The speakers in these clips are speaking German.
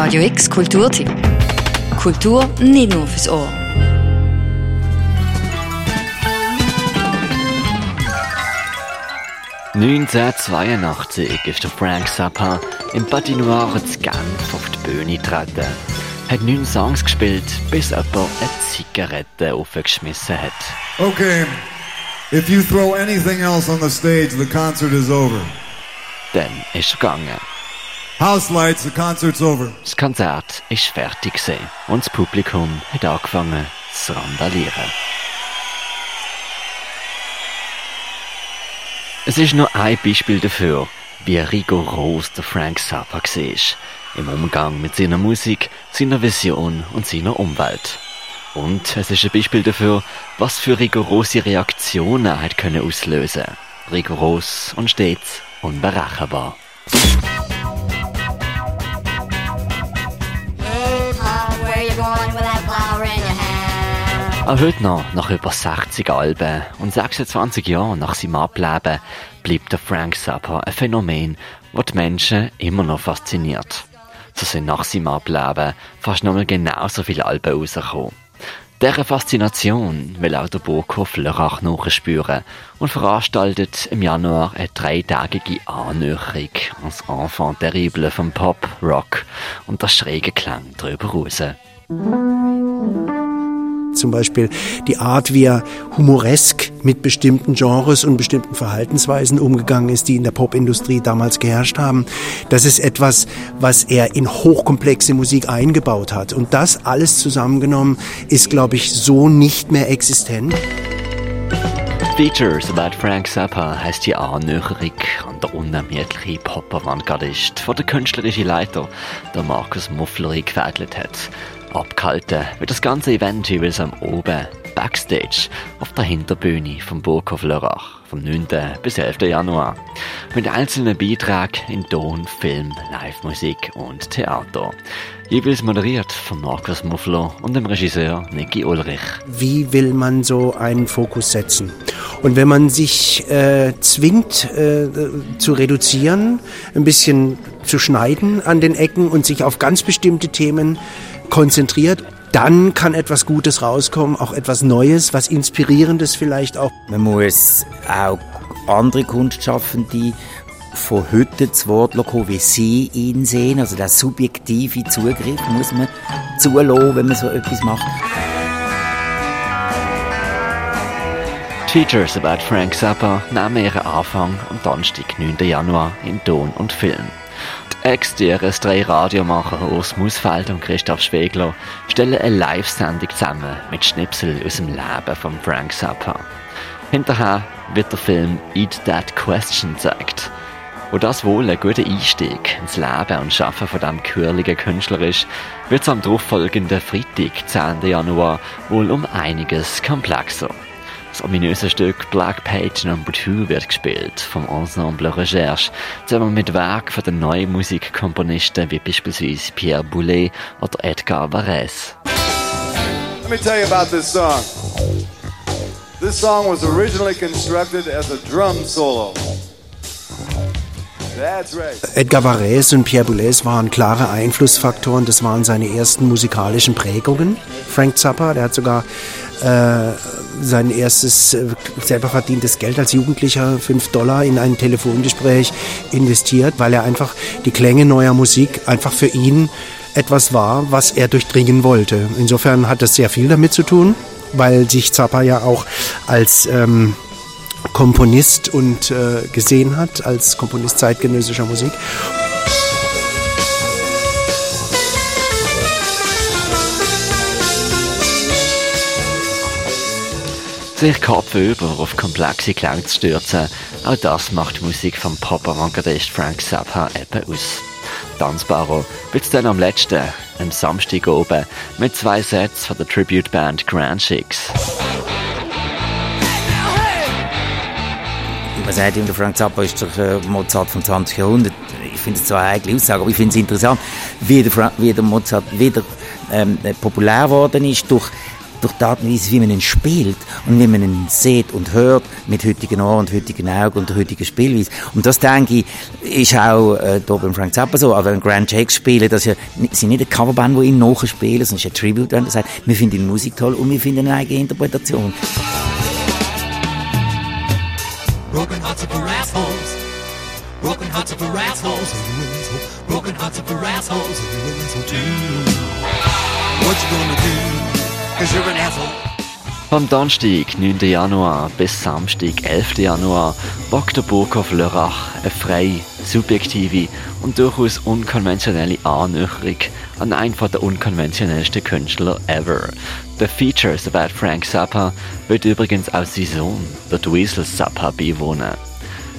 Radio X Kulturtipp. Kultur nicht nur fürs Ohr. «1982 ist der Frank Zappa im Patinoire zu Genf auf die Bühne getreten. Hat neun Songs gespielt, bis jemand eine Zigarette aufgeschmissen hat. Okay, if you throw anything else on the stage, the concert is over. Dann ist er gegangen. House lights, the concert's over. Das Konzert ist fertig gewesen und das Publikum hat angefangen zu randalieren. Es ist nur ein Beispiel dafür, wie rigoros der Frank Zappa war im Umgang mit seiner Musik, seiner Vision und seiner Umwelt. Und es ist ein Beispiel dafür, was für rigorose Reaktionen er hat können auslösen. Rigoros und stets unberechenbar. Auch heute noch, nach über 60 Alben und 26 Jahren nach seinem Ableben, bleibt der Frank Zappa ein Phänomen, das die Menschen immer noch fasziniert. So sind nach seinem Ableben fast nochmal genauso viele Alben rausgekommen. Dieser Faszination will auch der Burghof Lörrach nachspüren und veranstaltet im Januar eine dreitägige Annäherung ans Enfant terrible vom Pop, Rock und der schräge Klang drüber raus. Zum Beispiel die Art, wie er humoresk mit bestimmten Genres und bestimmten Verhaltensweisen umgegangen ist, die in der Popindustrie damals geherrscht haben. Das ist etwas, was er in hochkomplexe Musik eingebaut hat. Und das alles zusammengenommen ist, glaube ich, so nicht mehr existent. Features about Frank Zappa heisst die Annäherung an der unermüdliche Pop-Avantgardist, von der künstlerische Leiter, der Markus Muffleri, gefädelt hat. Abgehalten wird das ganze Event jeweils am Oben, Backstage, auf der Hinterbühne vom Burghof Lörrach, vom 9. bis 11. Januar. Mit einzelnen Beiträgen in Ton, Film, Live-Musik und Theater. Jeweils moderiert von Markus Muffler und dem Regisseur Niki Ulrich. Wie will man so einen Fokus setzen? Und wenn man sich äh, zwingt äh, zu reduzieren, ein bisschen zu schneiden an den Ecken und sich auf ganz bestimmte Themen konzentriert, dann kann etwas Gutes rauskommen, auch etwas Neues, was Inspirierendes vielleicht auch. Man muss auch andere Kunstschaffende von heute zu Wort kommen, wie sie ihn sehen. Also der subjektive Zugriff muss man zulassen, wenn man so etwas macht. Features about Frank Zappa nehmen ihren Anfang am Donnerstag, 9. Januar in Ton und Film. Ex-DRS 3 Radiomacher Urs Musfeld und Christoph Schwegler stellen eine Live-Sendung zusammen mit Schnipsel aus dem Leben von Frank Zappa. Hinterher wird der Film Eat That Question gezeigt. Wo das wohl ein guter Einstieg ins Leben und Schaffen von diesem quirligen Künstler ist, wird es am darauffolgenden Freitag, 10. Januar, wohl um einiges komplexer. Das ominöse Stück Black Page No. 2 wird gespielt vom Ensemble Recherche, zusammen mit Werken von den neuen Musikkomponisten wie beispielsweise Pierre Boulez oder Edgar Varese. Let me tell you about this song. This song was originally constructed as a drum solo. Edgar Varese und Pierre Boulez waren klare Einflussfaktoren. Das waren seine ersten musikalischen Prägungen. Frank Zappa, der hat sogar äh, sein erstes äh, selber verdientes Geld als Jugendlicher, 5 Dollar, in ein Telefongespräch investiert, weil er einfach die Klänge neuer Musik einfach für ihn etwas war, was er durchdringen wollte. Insofern hat das sehr viel damit zu tun, weil sich Zappa ja auch als ähm, Komponist und äh, gesehen hat, als Komponist zeitgenössischer Musik. Sich Kopf über auf komplexe Klänge zu stürzen, auch das macht die Musik vom Pop-Avantgardist Frank Zappa eben aus. Tanzbarer wird es dann am letzten, am Samstag oben, mit zwei Sets von der Tribute-Band Grand Chicks. Man sagt immer, Frank Zappa ist der Mozart vom 20. Jahrhundert. Ich finde es zwar eine eigene Aussage, aber ich finde es interessant, wie der, wie der Mozart wieder ähm, populär geworden ist durch durch die Art und Weise, wie man ihn spielt und wie man ihn sieht und hört mit heutigen Ohren und heutigen Augen und der heutigen Spielweise. Und das, denke ich, ist auch äh, hier beim Frank Zappa so. Aber wenn Grand Jakes spielen, das ist ja, sind nicht eine Coverband, die ihn nachspielen, sondern es ist ein Tribute, wenn er sagt, wir finden die Musik toll und wir finden eine eigene Interpretation. Broken hearts are for assholes. Broken hearts are for assholes. Broken hearts are for assholes. What you gonna do? Vom Donnerstag, 9. Januar bis Samstag, 11. Januar, wagt der Burghof Lörrach eine freie, subjektive und durchaus unkonventionelle Annäherung an einen der unkonventionellsten Künstler ever. The Features about Frank Zappa wird übrigens auch sein Sohn, der Dweezil Zappa, beiwohnen.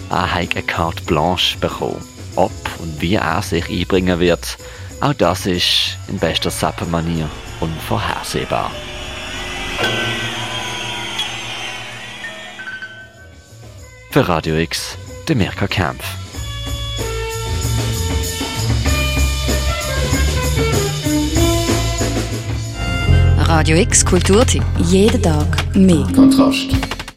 Er hat eine Carte Blanche bekommen. Ob und wie er sich einbringen wird, auch das ist in bester Zappa-Manier unvorhersehbar. Für Radio X, der Mirka Kempf. Radio X Kulturtipp. Jeden Tag mehr. Kontrast.